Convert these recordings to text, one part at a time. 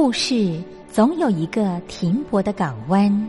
故事总有一个停泊的港湾。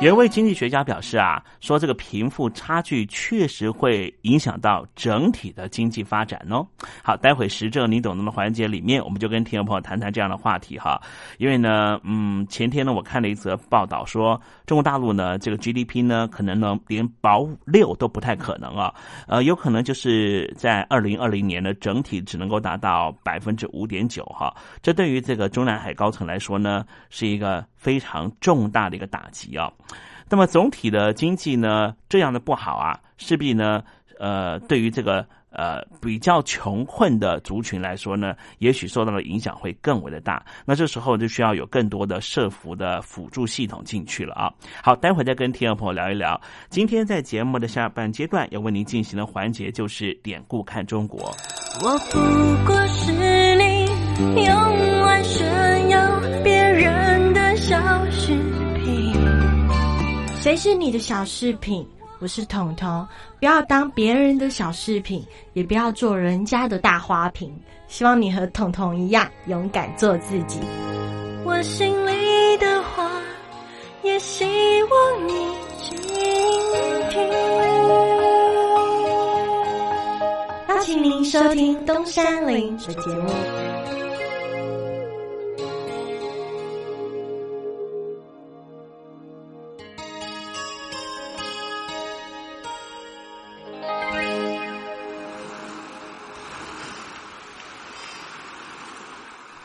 有一位经济学家表示啊，说这个贫富差距确实会影响到整体的经济发展哦。好，待会时政你懂得的环节里面，我们就跟听众朋友谈谈这样的话题哈。因为呢，嗯，前天呢，我看了一则报道说，中国大陆呢，这个 GDP 呢，可能呢连保六都不太可能啊，呃，有可能就是在二零二零年呢，整体只能够达到百分之五点九哈。这对于这个中南海高层来说呢，是一个非常重大的一个打击啊。那么总体的经济呢，这样的不好啊，势必呢，呃，对于这个呃比较穷困的族群来说呢，也许受到的影响会更为的大。那这时候就需要有更多的社服的辅助系统进去了啊。好，待会再跟听众朋友聊一聊。今天在节目的下半阶段要为您进行的环节就是典故看中国。我不过是你用谁是你的小饰品？我是彤彤，不要当别人的小饰品，也不要做人家的大花瓶。希望你和彤彤一样，勇敢做自己。我心里的话，也希望你倾听。邀请您收听东山林的节目。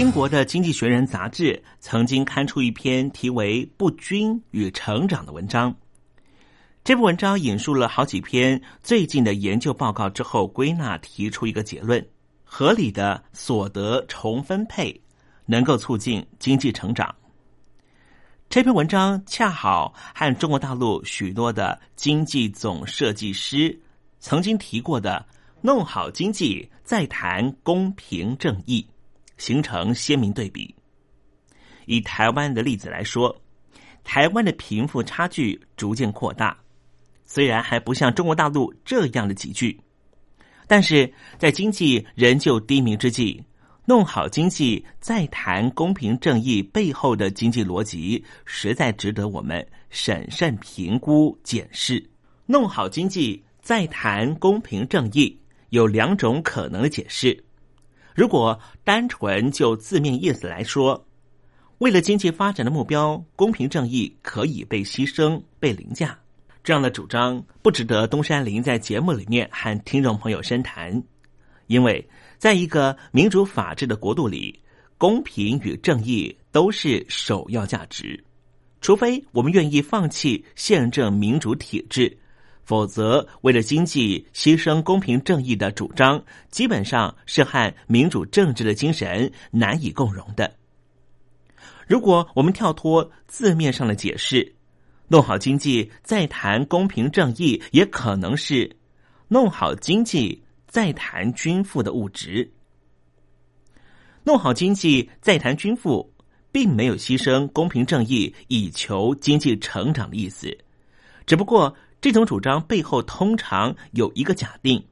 英国的《经济学人》杂志曾经刊出一篇题为《不均与成长》的文章。这篇文章引述了好几篇最近的研究报告之后，归纳提出一个结论：合理的所得重分配能够促进经济成长。这篇文章恰好和中国大陆许多的经济总设计师曾经提过的“弄好经济，再谈公平正义”形成鲜明对比。以台湾的例子来说，台湾的贫富差距逐渐扩大。虽然还不像中国大陆这样的急剧，但是在经济仍旧低迷之际，弄好经济再谈公平正义背后的经济逻辑，实在值得我们审慎评估检视。弄好经济再谈公平正义有两种可能的解释。如果单纯就字面意思来说，为了经济发展的目标，公平正义可以被牺牲、被凌驾。这样的主张不值得东山林在节目里面和听众朋友深谈，因为在一个民主法治的国度里，公平与正义都是首要价值。除非我们愿意放弃宪政民主体制，否则为了经济牺牲公平正义的主张，基本上是和民主政治的精神难以共融的。如果我们跳脱字面上的解释，弄好经济，再谈公平正义，也可能是弄好经济，再谈均富的物质。弄好经济，再谈均富，并没有牺牲公平正义以求经济成长的意思。只不过，这种主张背后通常有一个假定，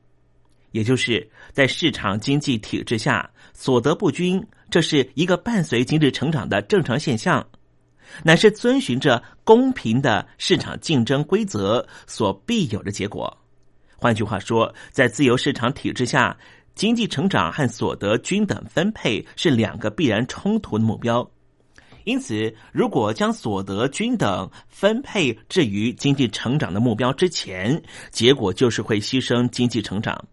也就是在市场经济体制下，所得不均，这是一个伴随经济成长的正常现象。乃是遵循着公平的市场竞争规则所必有的结果。换句话说，在自由市场体制下，经济成长和所得均等分配是两个必然冲突的目标。因此，如果将所得均等分配置于经济成长的目标之前，结果就是会牺牲经济成长。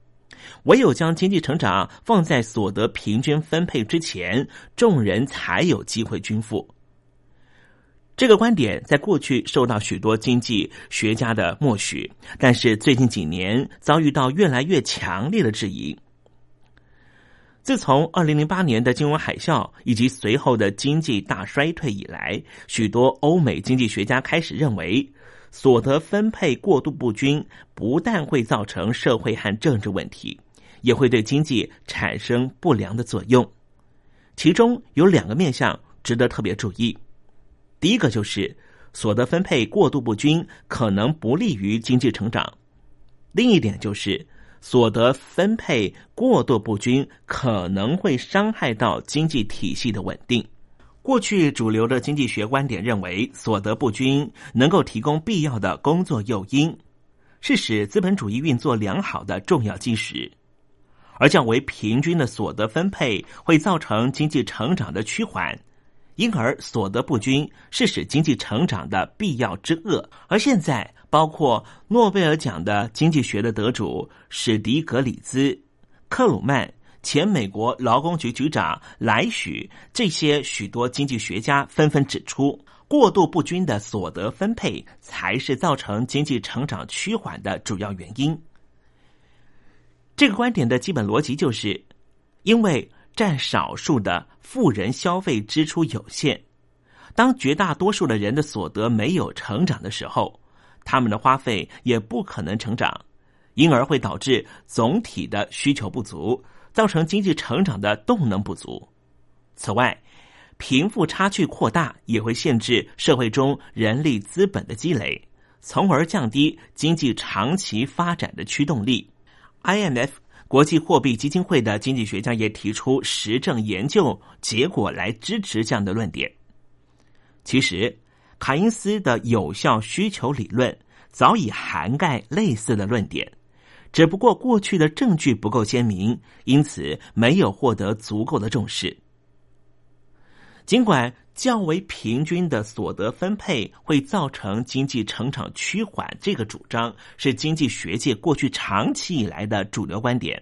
唯有将经济成长放在所得平均分配之前，众人才有机会均富。这个观点在过去受到许多经济学家的默许，但是最近几年遭遇到越来越强烈的质疑。自从二零零八年的金融海啸以及随后的经济大衰退以来，许多欧美经济学家开始认为，所得分配过度不均不但会造成社会和政治问题，也会对经济产生不良的作用。其中有两个面向值得特别注意。第一个就是所得分配过度不均，可能不利于经济成长；另一点就是所得分配过度不均可能会伤害到经济体系的稳定。过去主流的经济学观点认为，所得不均能够提供必要的工作诱因，是使资本主义运作良好的重要基石；而较为平均的所得分配会造成经济成长的趋缓。因而，所得不均是使经济成长的必要之恶。而现在，包括诺贝尔奖的经济学的得主史迪格里兹、克鲁曼、前美国劳工局局长莱许这些许多经济学家纷纷指出，过度不均的所得分配才是造成经济成长趋缓的主要原因。这个观点的基本逻辑就是，因为。占少数的富人消费支出有限，当绝大多数的人的所得没有成长的时候，他们的花费也不可能成长，因而会导致总体的需求不足，造成经济成长的动能不足。此外，贫富差距扩大也会限制社会中人力资本的积累，从而降低经济长期发展的驱动力。IMF。国际货币基金会的经济学家也提出实证研究结果来支持这样的论点。其实，凯因斯的有效需求理论早已涵盖类似的论点，只不过过去的证据不够鲜明，因此没有获得足够的重视。尽管。较为平均的所得分配会造成经济成长趋缓，这个主张是经济学界过去长期以来的主流观点。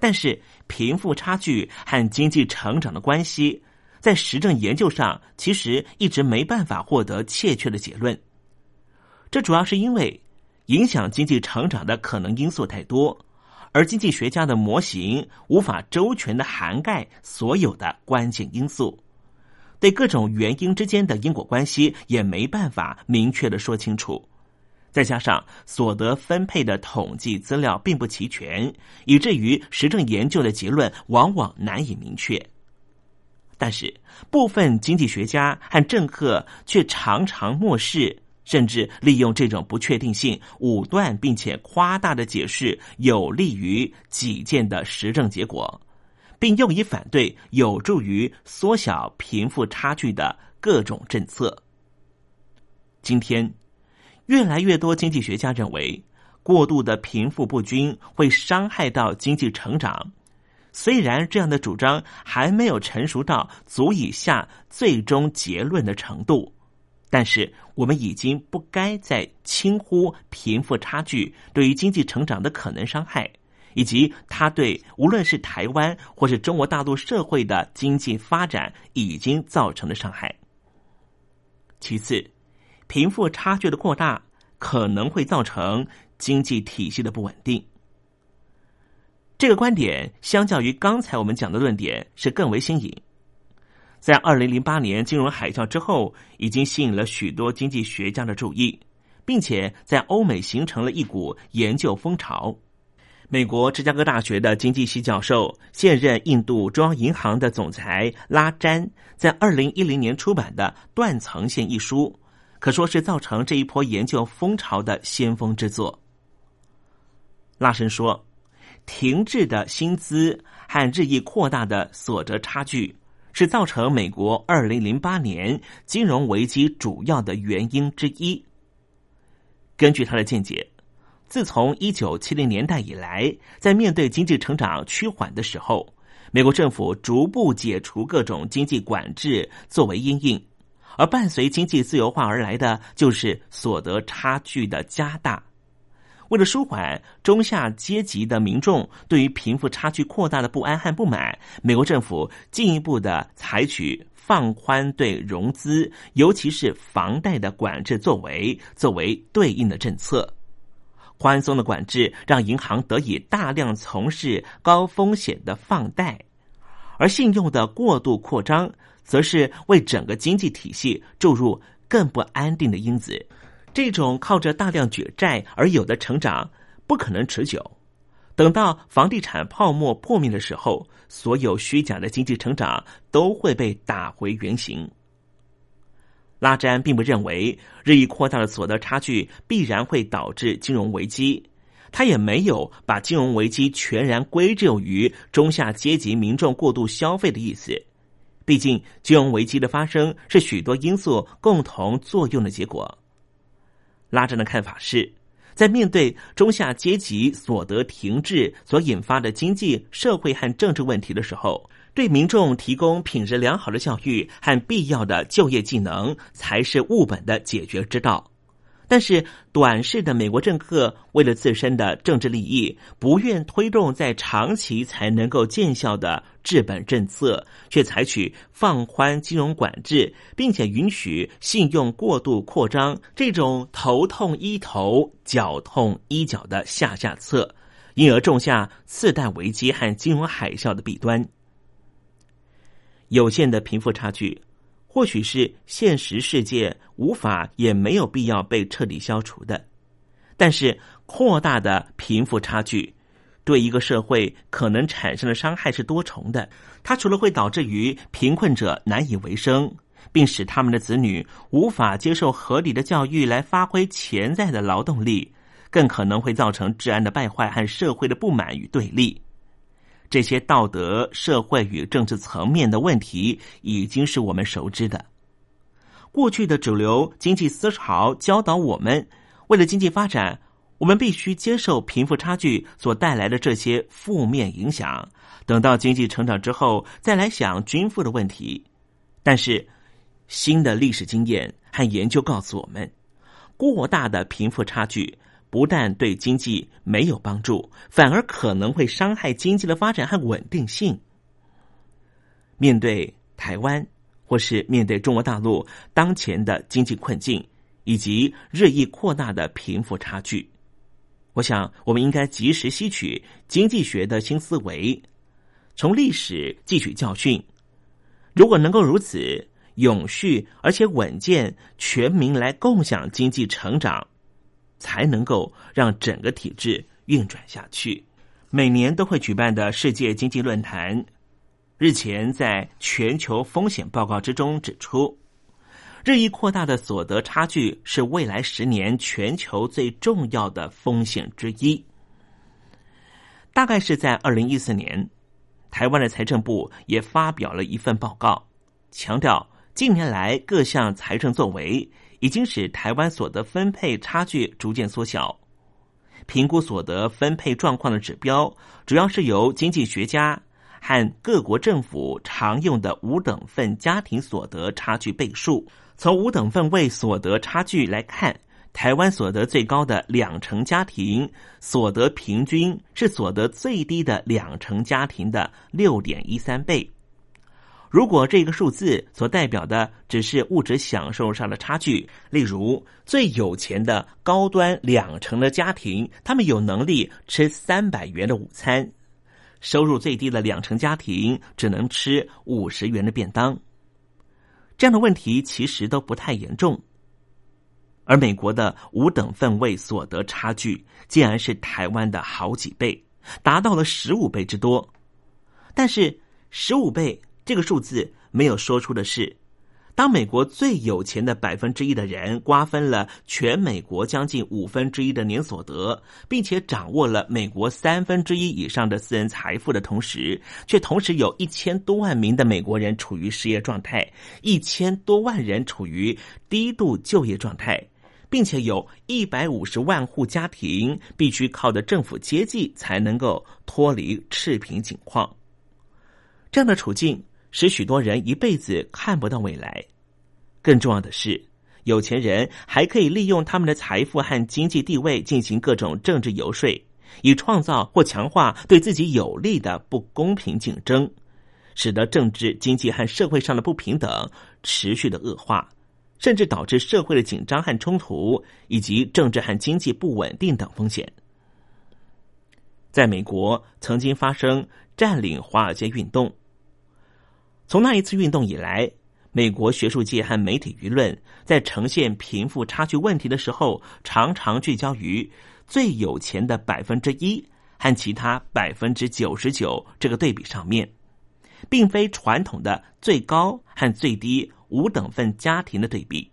但是贫富差距和经济成长的关系，在实证研究上其实一直没办法获得确切的结论。这主要是因为影响经济成长的可能因素太多，而经济学家的模型无法周全的涵盖所有的关键因素。对各种原因之间的因果关系也没办法明确的说清楚，再加上所得分配的统计资料并不齐全，以至于实证研究的结论往往难以明确。但是部分经济学家和政客却常常漠视，甚至利用这种不确定性武断并且夸大的解释有利于己见的实证结果。并用以反对有助于缩小贫富差距的各种政策。今天，越来越多经济学家认为，过度的贫富不均会伤害到经济成长。虽然这样的主张还没有成熟到足以下最终结论的程度，但是我们已经不该再轻忽贫富差距对于经济成长的可能伤害。以及他对无论是台湾或是中国大陆社会的经济发展已经造成的伤害。其次，贫富差距的扩大可能会造成经济体系的不稳定。这个观点相较于刚才我们讲的论点是更为新颖。在二零零八年金融海啸之后，已经吸引了许多经济学家的注意，并且在欧美形成了一股研究风潮。美国芝加哥大学的经济系教授、现任印度中央银行的总裁拉詹，在二零一零年出版的《断层线》一书，可说是造成这一波研究风潮的先锋之作。拉申说，停滞的薪资和日益扩大的所得差距，是造成美国二零零八年金融危机主要的原因之一。根据他的见解。自从一九七零年代以来，在面对经济成长趋缓的时候，美国政府逐步解除各种经济管制作为因应，而伴随经济自由化而来的就是所得差距的加大。为了舒缓中下阶级的民众对于贫富差距扩大的不安和不满，美国政府进一步的采取放宽对融资，尤其是房贷的管制作为，作为对应的政策。宽松的管制让银行得以大量从事高风险的放贷，而信用的过度扩张，则是为整个经济体系注入更不安定的因子。这种靠着大量举债而有的成长不可能持久。等到房地产泡沫破灭的时候，所有虚假的经济成长都会被打回原形。拉詹并不认为日益扩大的所得差距必然会导致金融危机，他也没有把金融危机全然归咎于中下阶级民众过度消费的意思。毕竟，金融危机的发生是许多因素共同作用的结果。拉詹的看法是，在面对中下阶级所得停滞所引发的经济社会和政治问题的时候。对民众提供品质良好的教育和必要的就业技能，才是务本的解决之道。但是，短视的美国政客为了自身的政治利益，不愿推动在长期才能够见效的治本政策，却采取放宽金融管制，并且允许信用过度扩张这种头痛医头、脚痛医脚的下下策，因而种下次贷危机和金融海啸的弊端。有限的贫富差距，或许是现实世界无法也没有必要被彻底消除的。但是，扩大的贫富差距对一个社会可能产生的伤害是多重的。它除了会导致于贫困者难以为生，并使他们的子女无法接受合理的教育来发挥潜在的劳动力，更可能会造成治安的败坏和社会的不满与对立。这些道德、社会与政治层面的问题，已经是我们熟知的。过去的主流经济思潮教导我们，为了经济发展，我们必须接受贫富差距所带来的这些负面影响。等到经济成长之后，再来想均富的问题。但是，新的历史经验和研究告诉我们，过大的贫富差距。不但对经济没有帮助，反而可能会伤害经济的发展和稳定性。面对台湾，或是面对中国大陆当前的经济困境以及日益扩大的贫富差距，我想我们应该及时吸取经济学的新思维，从历史汲取教训。如果能够如此，永续而且稳健，全民来共享经济成长，才能够让整个体制运转下去。每年都会举办的世界经济论坛，日前在全球风险报告之中指出，日益扩大的所得差距是未来十年全球最重要的风险之一。大概是在二零一四年，台湾的财政部也发表了一份报告，强调。近年来，各项财政作为已经使台湾所得分配差距逐渐缩小。评估所得分配状况的指标，主要是由经济学家和各国政府常用的五等份家庭所得差距倍数。从五等份位所得差距来看，台湾所得最高的两成家庭所得平均是所得最低的两成家庭的六点一三倍。如果这个数字所代表的只是物质享受上的差距，例如最有钱的高端两成的家庭，他们有能力吃三百元的午餐；收入最低的两成家庭只能吃五十元的便当。这样的问题其实都不太严重，而美国的五等份位所得差距竟然是台湾的好几倍，达到了十五倍之多。但是十五倍。这个数字没有说出的是，当美国最有钱的百分之一的人瓜分了全美国将近五分之一的年所得，并且掌握了美国三分之一以上的私人财富的同时，却同时有一千多万名的美国人处于失业状态，一千多万人处于低度就业状态，并且有一百五十万户家庭必须靠着政府接济才能够脱离赤贫境况。这样的处境。使许多人一辈子看不到未来。更重要的是，有钱人还可以利用他们的财富和经济地位进行各种政治游说，以创造或强化对自己有利的不公平竞争，使得政治、经济和社会上的不平等持续的恶化，甚至导致社会的紧张和冲突，以及政治和经济不稳定等风险。在美国，曾经发生占领华尔街运动。从那一次运动以来，美国学术界和媒体舆论在呈现贫富差距问题的时候，常常聚焦于最有钱的百分之一和其他百分之九十九这个对比上面，并非传统的最高和最低五等份家庭的对比。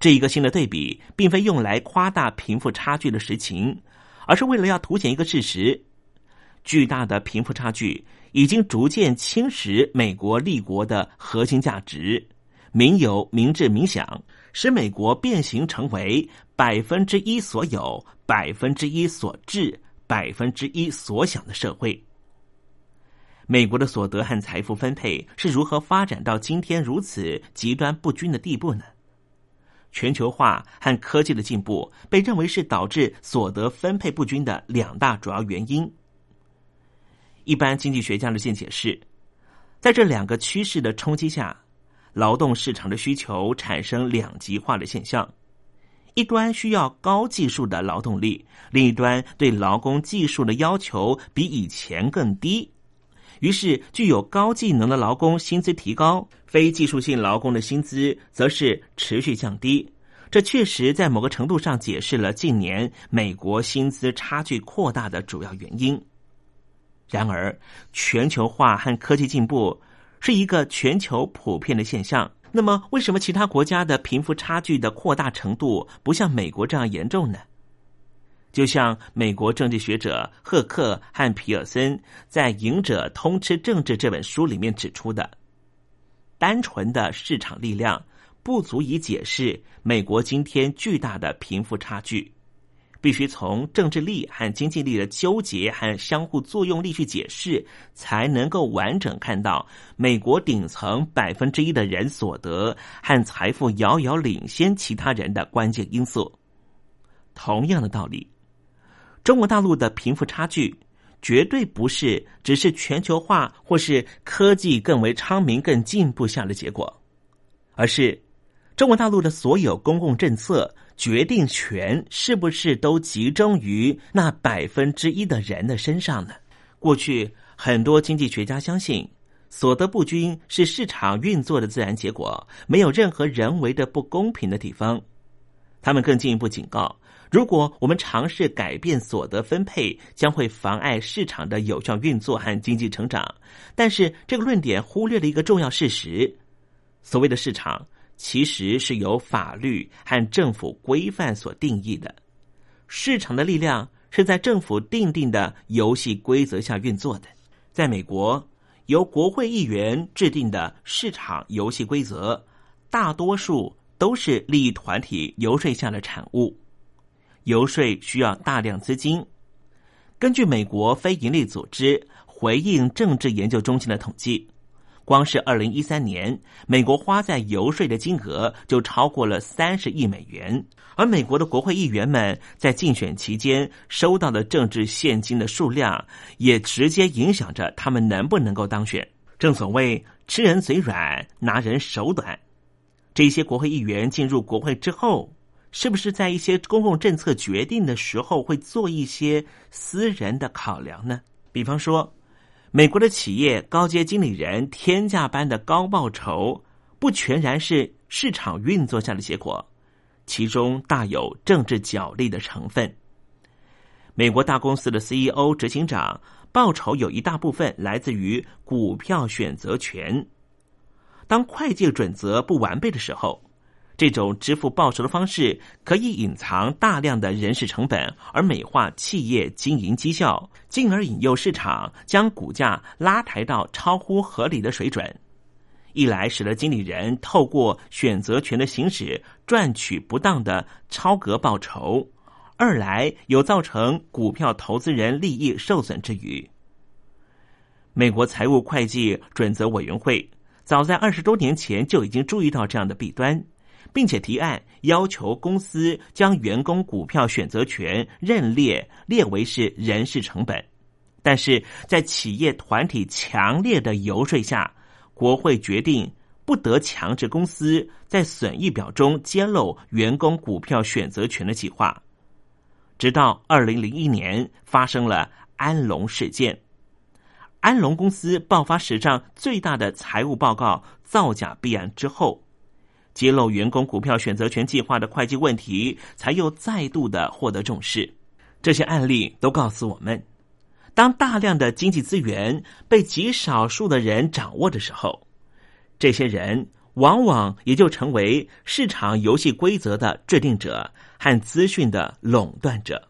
这一个新的对比，并非用来夸大贫富差距的实情，而是为了要凸显一个事实：巨大的贫富差距。已经逐渐侵蚀美国立国的核心价值，民有、民治、民享，使美国变形成为百分之一所有、百分之一所治、百分之一所享的社会。美国的所得和财富分配是如何发展到今天如此极端不均的地步呢？全球化和科技的进步被认为是导致所得分配不均的两大主要原因。一般经济学家的见解是，在这两个趋势的冲击下，劳动市场的需求产生两极化的现象：一端需要高技术的劳动力，另一端对劳工技术的要求比以前更低。于是，具有高技能的劳工薪资提高，非技术性劳工的薪资则是持续降低。这确实在某个程度上解释了近年美国薪资差距扩大的主要原因。然而，全球化和科技进步是一个全球普遍的现象。那么，为什么其他国家的贫富差距的扩大程度不像美国这样严重呢？就像美国政治学者赫克和皮尔森在《赢者通吃政治》这本书里面指出的，单纯的市场力量不足以解释美国今天巨大的贫富差距。必须从政治力和经济力的纠结和相互作用力去解释，才能够完整看到美国顶层百分之一的人所得和财富遥遥领先其他人的关键因素。同样的道理。中国大陆的贫富差距绝对不是只是全球化或是科技更为昌明、更进步下的结果，而是中国大陆的所有公共政策决定权是不是都集中于那百分之一的人的身上呢？过去很多经济学家相信，所得不均是市场运作的自然结果，没有任何人为的不公平的地方。他们更进一步警告。如果我们尝试改变所得分配，将会妨碍市场的有效运作和经济成长。但是，这个论点忽略了一个重要事实：所谓的市场，其实是由法律和政府规范所定义的。市场的力量是在政府定定的游戏规则下运作的。在美国，由国会议员制定的市场游戏规则，大多数都是利益团体游说下的产物。游说需要大量资金。根据美国非营利组织回应政治研究中心的统计，光是二零一三年，美国花在游说的金额就超过了三十亿美元。而美国的国会议员们在竞选期间收到的政治现金的数量，也直接影响着他们能不能够当选。正所谓吃人嘴软，拿人手短。这些国会议员进入国会之后。是不是在一些公共政策决定的时候会做一些私人的考量呢？比方说，美国的企业高阶经理人天价般的高报酬，不全然是市场运作下的结果，其中大有政治角力的成分。美国大公司的 CEO、执行长报酬有一大部分来自于股票选择权，当会计准则不完备的时候。这种支付报酬的方式可以隐藏大量的人事成本，而美化企业经营绩效，进而引诱市场将股价拉抬到超乎合理的水准。一来使得经理人透过选择权的行使赚取不当的超额报酬；二来有造成股票投资人利益受损之余。美国财务会计准则委员会早在二十多年前就已经注意到这样的弊端。并且提案要求公司将员工股票选择权认列列为是人事成本，但是在企业团体强烈的游说下，国会决定不得强制公司在损益表中揭露员工股票选择权的计划。直到二零零一年发生了安龙事件，安龙公司爆发史上最大的财务报告造假弊案之后。揭露员工股票选择权计划的会计问题，才又再度的获得重视。这些案例都告诉我们，当大量的经济资源被极少数的人掌握的时候，这些人往往也就成为市场游戏规则的制定者和资讯的垄断者。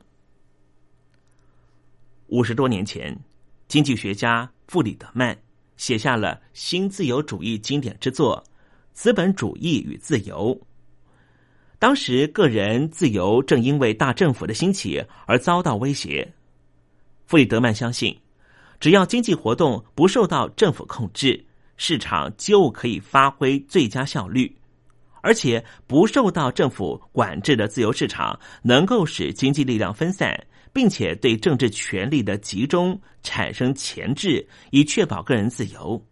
五十多年前，经济学家弗里德曼写下了新自由主义经典之作。资本主义与自由。当时，个人自由正因为大政府的兴起而遭到威胁。弗里德曼相信，只要经济活动不受到政府控制，市场就可以发挥最佳效率。而且，不受到政府管制的自由市场能够使经济力量分散，并且对政治权力的集中产生钳制，以确保个人自由。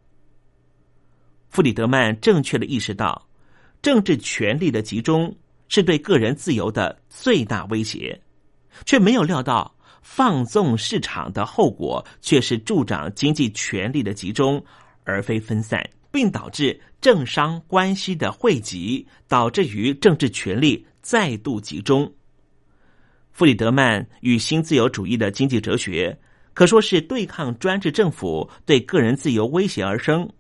弗里德曼正确的意识到，政治权力的集中是对个人自由的最大威胁，却没有料到放纵市场的后果却是助长经济权力的集中，而非分散，并导致政商关系的汇集，导致于政治权力再度集中。弗里德曼与新自由主义的经济哲学可说是对抗专制政府对个人自由威胁而生。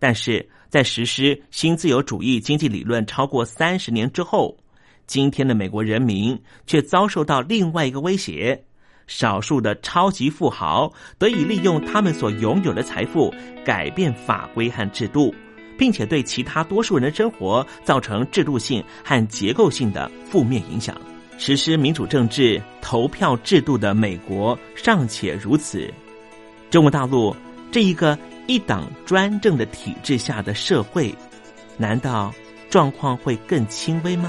但是在实施新自由主义经济理论超过三十年之后，今天的美国人民却遭受到另外一个威胁：少数的超级富豪得以利用他们所拥有的财富改变法规和制度，并且对其他多数人的生活造成制度性和结构性的负面影响。实施民主政治投票制度的美国尚且如此，中国大陆这一个。一党专政的体制下的社会，难道状况会更轻微吗？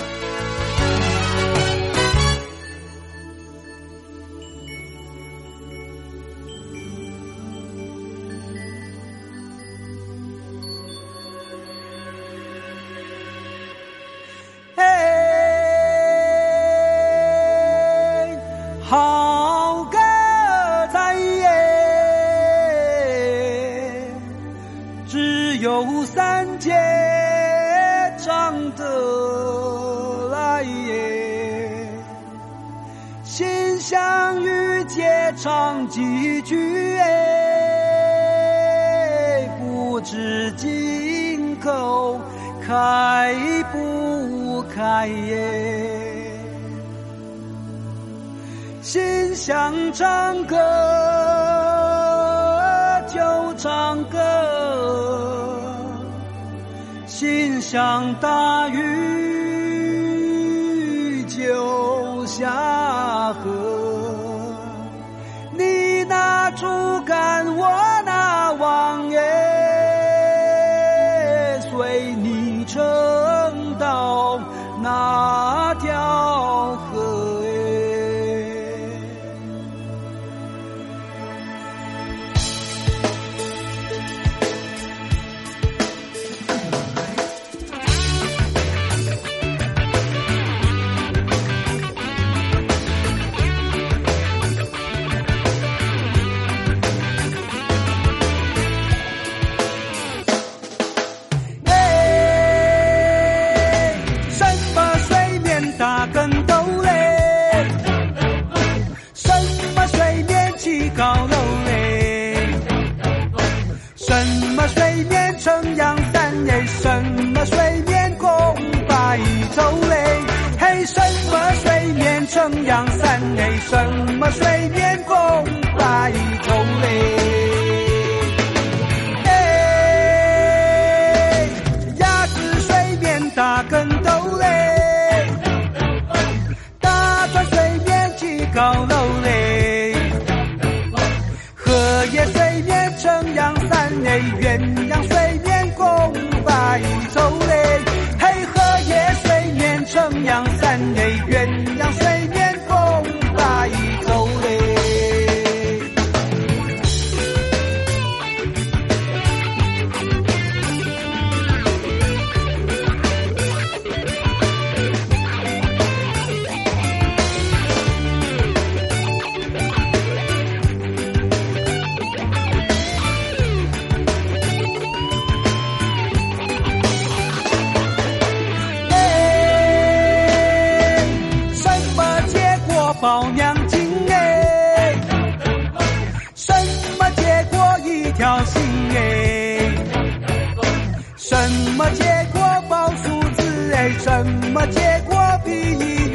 么结果报数字哎？什么结果比喻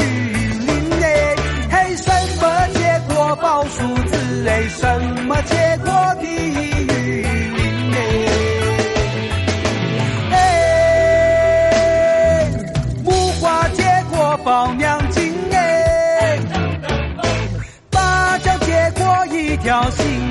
零哎？嘿，什么结果报数字哎？什么结果比喻零哎？哎，木瓜结果报娘亲哎，芭蕉结果一条心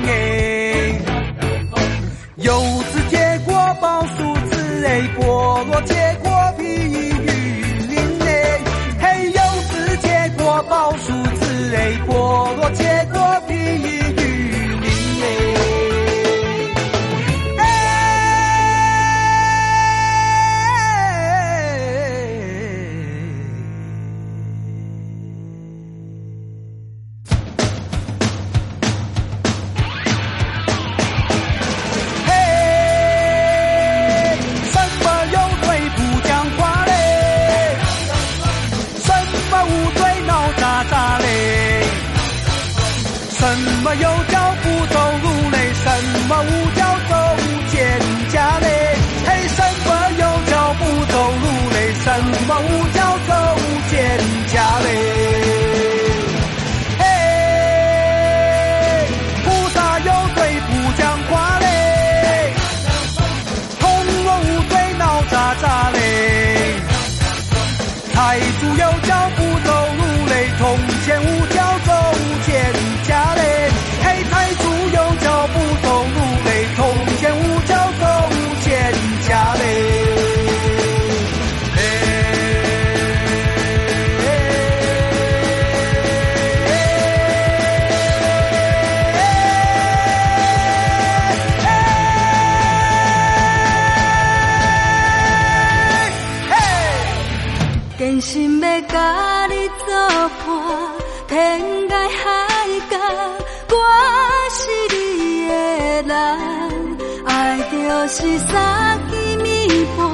是三更暝半，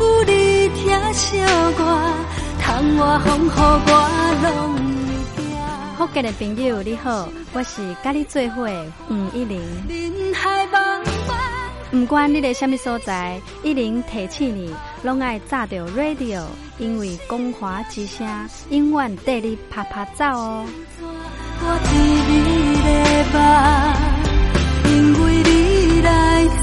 有你听小歌，窗外风雨我拢会惊。福建的朋友你好，我是甲你做伙吴一玲。人海茫茫，不管你在什么所在，一玲提醒你，拢爱炸着 radio，因为光华之声永远带你啪啪走哦。我伫你的吧，因为你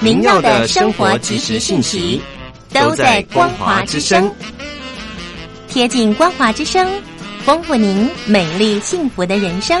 您要的生活及时信息都在光华之声，贴近光华之声，丰富您美丽幸福的人生。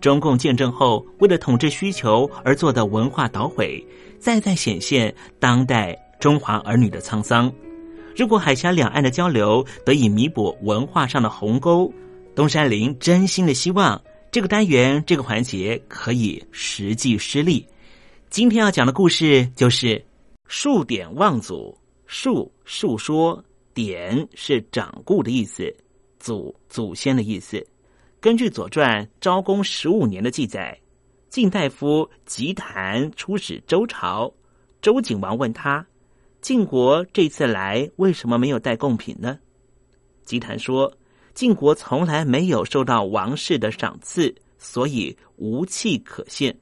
中共建政后为了统治需求而做的文化捣毁，再再显现当代中华儿女的沧桑。如果海峡两岸的交流得以弥补文化上的鸿沟，东山林真心的希望这个单元这个环节可以实际施力。今天要讲的故事就是述典忘祖。述述说，典是掌故的意思，祖祖先的意思。根据《左传》昭公十五年的记载，晋大夫吉谈出使周朝，周景王问他：“晋国这次来为什么没有带贡品呢？”吉谈说：“晋国从来没有受到王室的赏赐，所以无器可献。”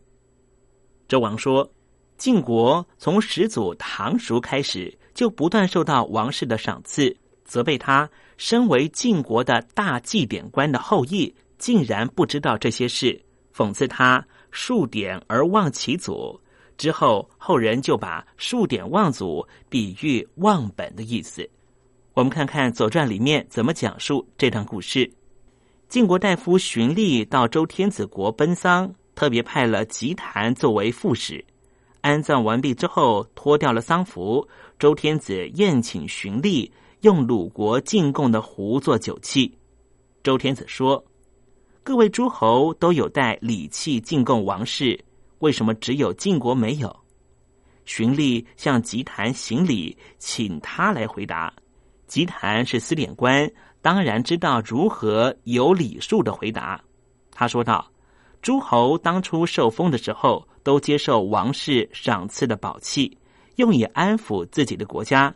周王说：“晋国从始祖唐叔开始，就不断受到王室的赏赐，责备他身为晋国的大祭典官的后裔，竟然不知道这些事，讽刺他数典而忘其祖。”之后，后人就把数典忘祖比喻忘本的意思。我们看看《左传》里面怎么讲述这段故事。晋国大夫荀利到周天子国奔丧，特别派了吉谈作为副使。安葬完毕之后，脱掉了丧服，周天子宴请荀利，用鲁国进贡的壶做酒器。周天子说：“各位诸侯都有带礼器进贡王室。”为什么只有晋国没有？荀利向吉谈行礼，请他来回答。吉谈是司典官，当然知道如何有礼数的回答。他说道：“诸侯当初受封的时候，都接受王室赏赐的宝器，用以安抚自己的国家。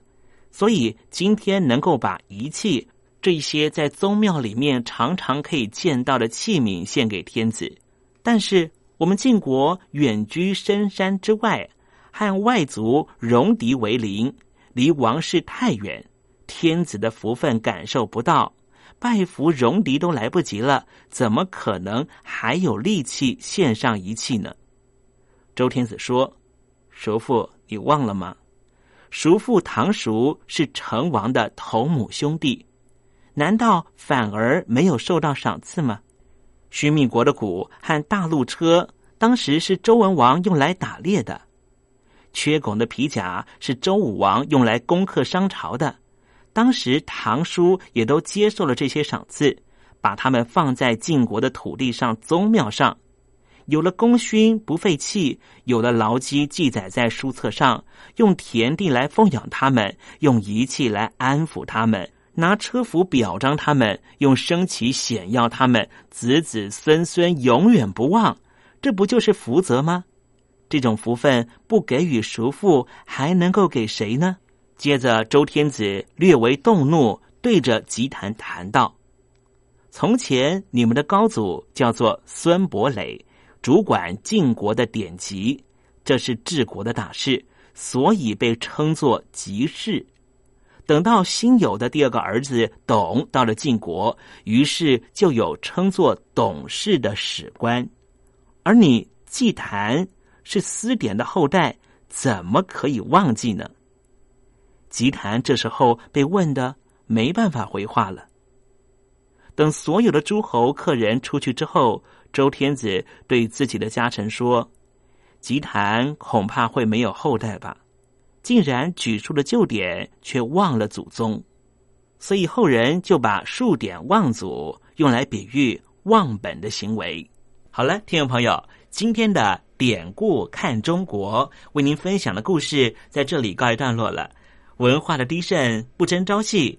所以今天能够把仪器这些在宗庙里面常常可以见到的器皿献给天子，但是。”我们晋国远居深山之外，和外族戎狄为邻，离王室太远，天子的福分感受不到，拜服戎狄都来不及了，怎么可能还有力气献上一气呢？周天子说：“叔父，你忘了吗？叔父唐叔是成王的同母兄弟，难道反而没有受到赏赐吗？”须弥国的鼓和大路车，当时是周文王用来打猎的；缺拱的皮甲是周武王用来攻克商朝的。当时唐叔也都接受了这些赏赐，把他们放在晋国的土地上宗庙上，有了功勋不废弃，有了牢基记载在书册上，用田地来奉养他们，用仪器来安抚他们。拿车服表彰他们，用升旗显耀他们，子子孙孙永远不忘，这不就是福泽吗？这种福分不给予叔父，还能够给谁呢？接着，周天子略为动怒，对着吉谈谈道：“从前你们的高祖叫做孙伯磊，主管晋国的典籍，这是治国的大事，所以被称作吉事。”等到新有的第二个儿子董到了晋国，于是就有称作董氏的史官，而你祭坛是司典的后代，怎么可以忘记呢？祭坛这时候被问的没办法回话了。等所有的诸侯客人出去之后，周天子对自己的家臣说：“祭坛恐怕会没有后代吧。”竟然举出了旧典，却忘了祖宗，所以后人就把数典忘祖用来比喻忘本的行为。好了，听众朋友，今天的典故看中国为您分享的故事在这里告一段落了。文化的低渗不争朝气。